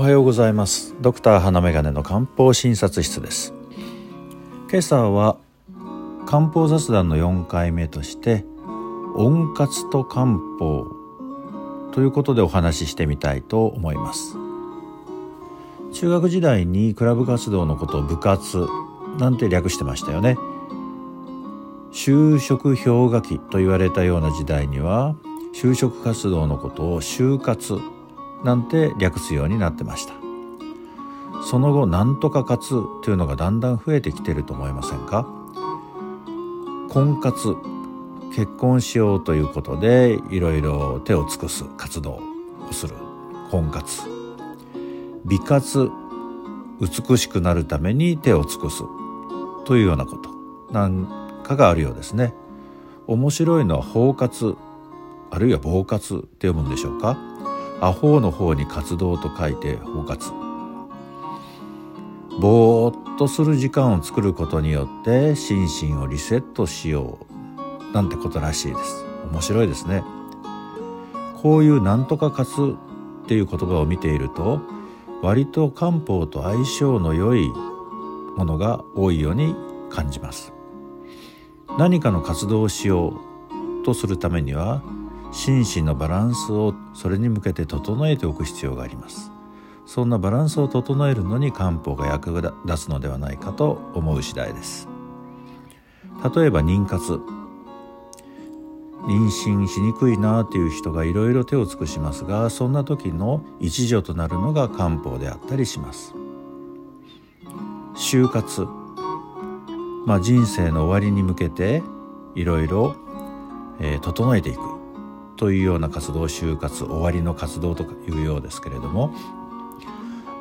おはようございます。ドクター花眼鏡の漢方診察室です。今朝は漢方雑談の4回目として温活と漢方ということでお話ししてみたいと思います。中学時代にクラブ活動のことを部活なんて略してましたよね。就職氷河期と言われたような時代には就職活動のことを就活なんて略すようになってました。その後なんとか活というのがだんだん増えてきてると思いませんか？婚活結婚しようということでいろいろ手を尽くす活動をする婚活。美活美しくなるために手を尽くす。というようなこと。なんかがあるようですね。面白いのは包括あるいは暴活って読むんでしょうか？アホの方に活動と書いて包括。ぼーっとする時間を作ることによって心身をリセットしよう。なんてことらしいです。面白いですね。こういうなんとか活っていう言葉を見ていると割と漢方と相性の良いものが多いように感じます。何かの活動をしようとするためには心身のバランスをそれに向けて整えておく必要があります。そんなバランスを整えるのに漢方が役立つのではないかと思う次第です。例えば妊活。妊娠しにくいなという人がいろいろ手を尽くしますがそんな時の一助となるのが漢方であったりします。就活。まあ人生の終わりに向けていろいろ整えていく。というような活動就活終わりの活動というようですけれども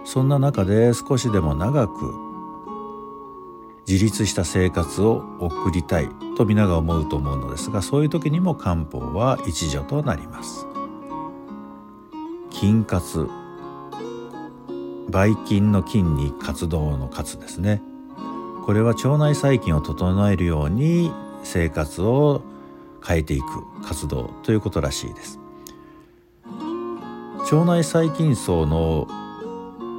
そんな中で少しでも長く自立した生活を送りたいと皆が思うと思うのですがそういう時にも漢方は一助となります。筋活ばい菌の菌に活動の活ですね。これは腸内細菌を整えるように生活を変えていく活動ということらしいです。腸内細菌層の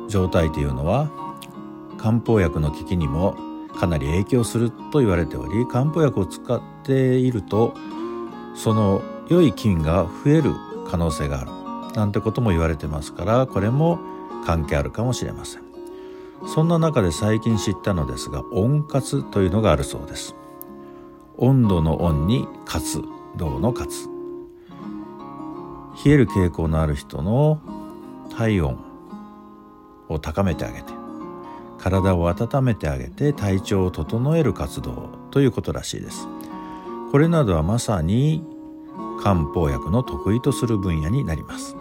状態というのは漢方薬の効きにもかなり影響すると言われており漢方薬を使っているとその良い菌が増える可能性があるなんてことも言われてますからこれも関係あるかもしれません。そんな中で最近知ったのですが温活というのがあるそうです。温度の温に活動の活。冷える傾向のある人の体温を高めてあげて体を温めてあげて体調を整える活動ということらしいです。これなどはまさに漢方薬の得意とする分野になります。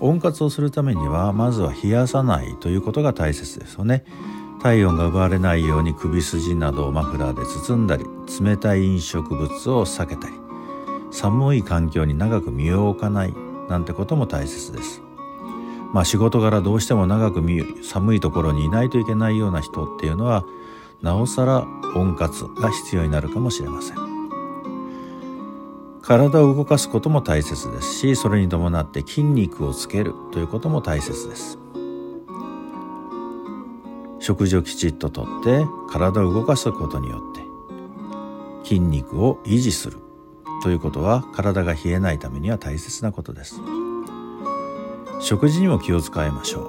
温活をするためにはまずは冷やさないということが大切ですよね。体温が奪われないように首筋などをマフラーで包んだり冷たい飲食物を避けたり寒い環境に長く身を置かないなんてことも大切です。まあ仕事柄どうしても長く見寒いところにいないといけないような人っていうのはなおさら温活が必要になるかもしれません。体を動かすことも大切ですしそれに伴って筋肉をつけるということも大切です。食事をきちっととって体を動かすことによって筋肉を維持する。ということは体が冷えないためには大切なことです。食事にも気を使いましょ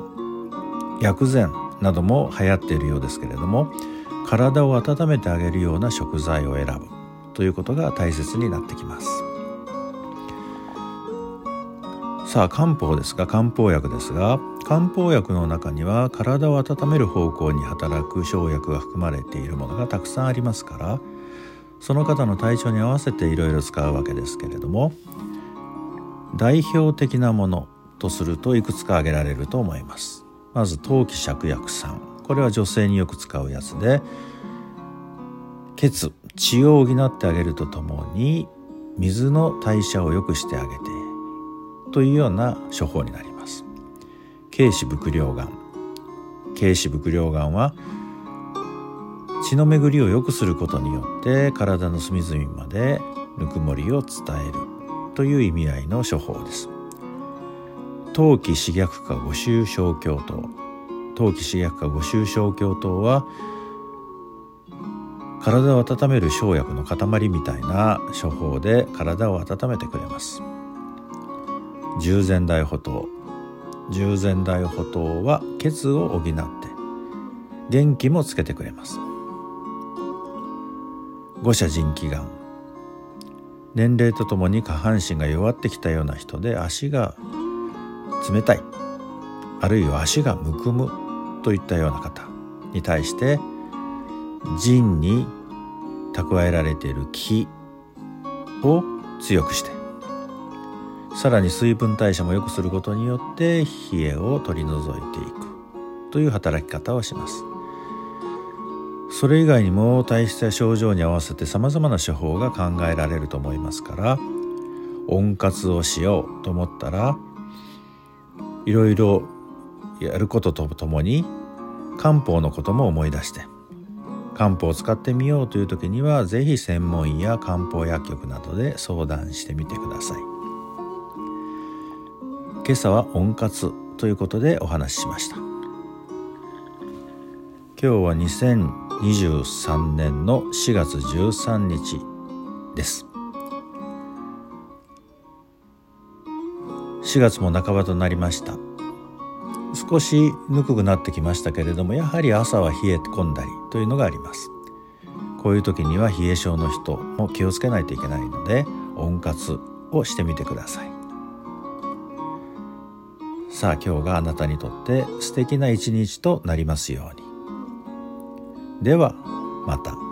う。薬膳なども流行っているようですけれども体を温めてあげるような食材を選ぶ。ということが大切になってきます。さあ漢方ですが漢方薬ですが漢方薬の中には体を温める方向に働く生薬が含まれているものがたくさんありますからその方の体調に合わせていろいろ使うわけですけれども代表的なものとするといくつか挙げられると思います。まず陶器芍薬散これは女性によく使うやつで血血を補ってあげるとともに水の代謝を良くしてあげてというような処方になります。軽視伏量眼軽視伏量眼は血の巡りを良くすることによって体の隅々までぬくもりを伝える。という意味合いの処方です。冬季刺逆化五臭小経糖。冬季刺逆化五臭小経糖は体を温める生薬の塊みたいな処方で体を温めてくれます。従前大補糖。従前大補糖は血を補って元気もつけてくれます。五者腎気丸年齢とともに下半身が弱ってきたような人で足が冷たい。あるいは足がむくむといったような方に対して腎に蓄えられている気を強くして。さらに水分代謝も良くすることによって冷えを取り除いていく。という働き方をします。それ以外にも体質や症状に合わせてさまざまな処方が考えられると思いますから温活をしようと思ったらいろいろやることとともに漢方のことも思い出して漢方を使ってみようという時には是非専門医や漢方薬局などで相談してみてください。今朝は温活ということでお話ししました。今日は2023年の4月13日です。4月も半ばとなりました。少しぬくくなってきましたけれどもやはり朝は冷え込んだりというのがあります。こういう時には冷え性の人も気をつけないといけないので温活をしてみてください。さあ今日があなたにとって素敵な一日となりますようにではまた。